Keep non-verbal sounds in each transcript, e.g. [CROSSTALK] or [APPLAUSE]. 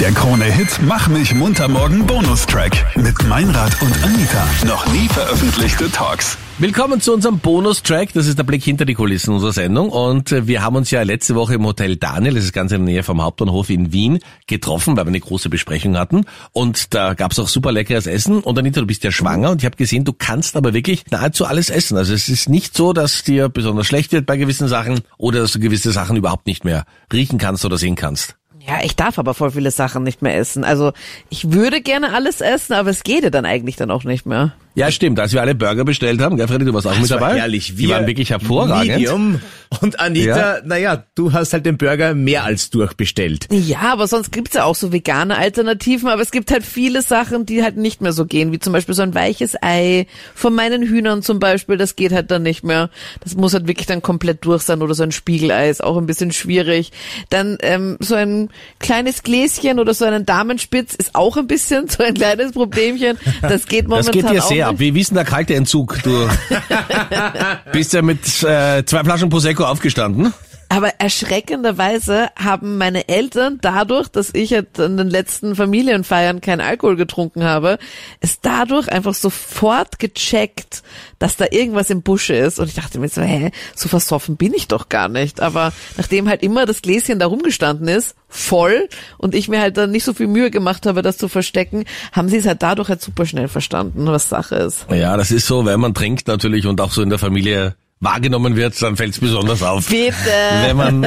Der Krone-Hit Mach mich munter morgen Bonustrack mit Meinrad und Anita. Noch nie veröffentlichte Talks. Willkommen zu unserem Bonustrack. Das ist der Blick hinter die Kulissen unserer Sendung. Und äh, wir haben uns ja letzte Woche im Hotel Daniel, das ist ganz in der Nähe vom Hauptbahnhof in Wien, getroffen, weil wir eine große Besprechung hatten. Und da gab's auch super leckeres Essen. Und Anita, du bist ja schwanger und ich habe gesehen, du kannst aber wirklich nahezu alles essen. Also es ist nicht so, dass dir besonders schlecht wird bei gewissen Sachen oder dass du gewisse Sachen überhaupt nicht mehr riechen kannst oder sehen kannst. Ja, ich darf aber voll viele Sachen nicht mehr essen. Also ich würde gerne alles essen, aber es geht ja dann eigentlich dann auch nicht mehr. Ja, stimmt. Als wir alle Burger bestellt haben, gell, Freddy, du warst auch mit war dabei. herrlich. Die waren wirklich hervorragend. Medium. Und Anita, Ja. naja, du hast halt den Burger mehr als durchbestellt. Ja, aber sonst gibt's ja auch so vegane Alternativen, aber es gibt halt viele Sachen, die halt nicht mehr so gehen, wie zum Beispiel so ein weiches Ei von meinen Hühnern zum Beispiel, das geht halt dann nicht mehr. Das muss halt wirklich dann komplett durch sein oder so ein Spiegelei ist auch ein bisschen schwierig. Dann ähm, so ein kleines Gläschen oder so einen Damenspitz ist auch ein bisschen [LAUGHS] so ein kleines Problemchen. Das geht momentan Das geht auch sehr ab. Wie, wie ist denn der kalte Entzug? Du [LAUGHS] bist ja mit äh, zwei Flaschen Prosecco aufgestanden. Aber erschreckenderweise haben meine Eltern dadurch, dass ich halt in den letzten Familienfeiern keinen Alkohol getrunken habe, es dadurch einfach sofort gecheckt, dass da irgendwas im Busche ist. Und ich dachte mir so, hä, so versoffen bin ich doch gar nicht. Aber nachdem halt immer das Gläschen da rumgestanden ist, voll, und ich mir halt dann nicht so viel Mühe gemacht habe, das zu verstecken, haben sie es halt dadurch halt super schnell verstanden, was Sache ist. Ja, das ist so, wenn man trinkt natürlich und auch so in der Familie wahrgenommen wird, dann fällt es besonders auf. Bitte. [LAUGHS] Wenn man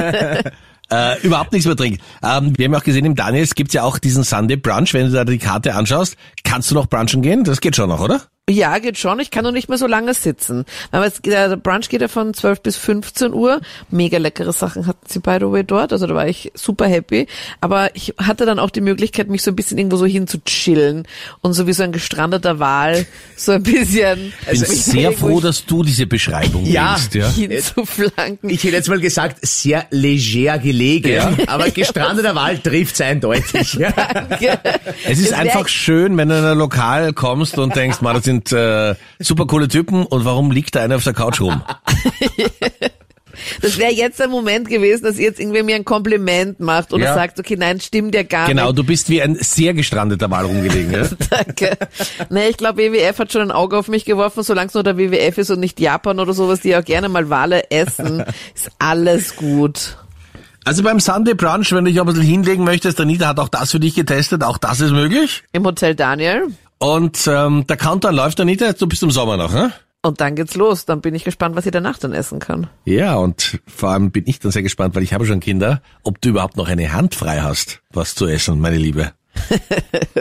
äh, überhaupt nichts mehr trinkt. Ähm, wir haben auch gesehen, im Daniels gibt's ja auch diesen Sunday Brunch. Wenn du da die Karte anschaust, kannst du noch brunchen gehen? Das geht schon noch, oder? Ja, geht schon. Ich kann nur nicht mehr so lange sitzen. Aber es, der Brunch geht ja von 12 bis 15 Uhr. Mega leckere Sachen hatten sie by the way dort. Also da war ich super happy. Aber ich hatte dann auch die Möglichkeit, mich so ein bisschen irgendwo so hin zu chillen und so wie so ein gestrandeter Wal so ein bisschen Ich bin sehr froh, dass du diese Beschreibung Ja. wählst. Ja. hinzuflanken. Ich hätte jetzt mal gesagt, sehr leger gelegen, aber gestrandeter Wald trifft's eindeutig. [LAUGHS] Ja. Es ist Es einfach schön, wenn du in ein Lokal kommst und denkst, man, das sind äh, super coole Typen und warum liegt da einer auf der Couch rum? Das wäre jetzt der Moment gewesen, dass ihr jetzt irgendwie mir ein Kompliment macht oder Ja. sagt, okay, nein, stimmt ja gar Genau, nicht. du bist wie ein sehr gestrandeter Wal rumgelegen. Ja? [LAUGHS] Danke. Nee, ich glaube, WWF hat schon ein Auge auf mich geworfen, solange es nur der WWF ist und nicht Japan oder sowas, die auch gerne mal Wale essen, [LAUGHS] ist alles gut. Also beim Sunday Brunch, wenn du dich ein bisschen hinlegen möchtest, Anita hat auch das für dich getestet, auch das ist möglich. Im Hotel Daniel. Und ähm, der Countdown läuft, Anita, du bist im Sommer noch, ne? Und dann geht's los. Dann bin ich gespannt, was ich danach dann essen kann. Ja, und vor allem bin ich dann sehr gespannt, weil ich habe schon Kinder, ob du überhaupt noch eine Hand frei hast, was zu essen, meine Liebe. [LAUGHS]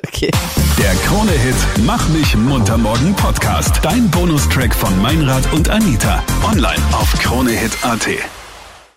Okay. Der Krone-Hit Mach mich munter morgen Podcast. Dein Bonustrack von Meinrad und Anita. Online auf kronehit.at.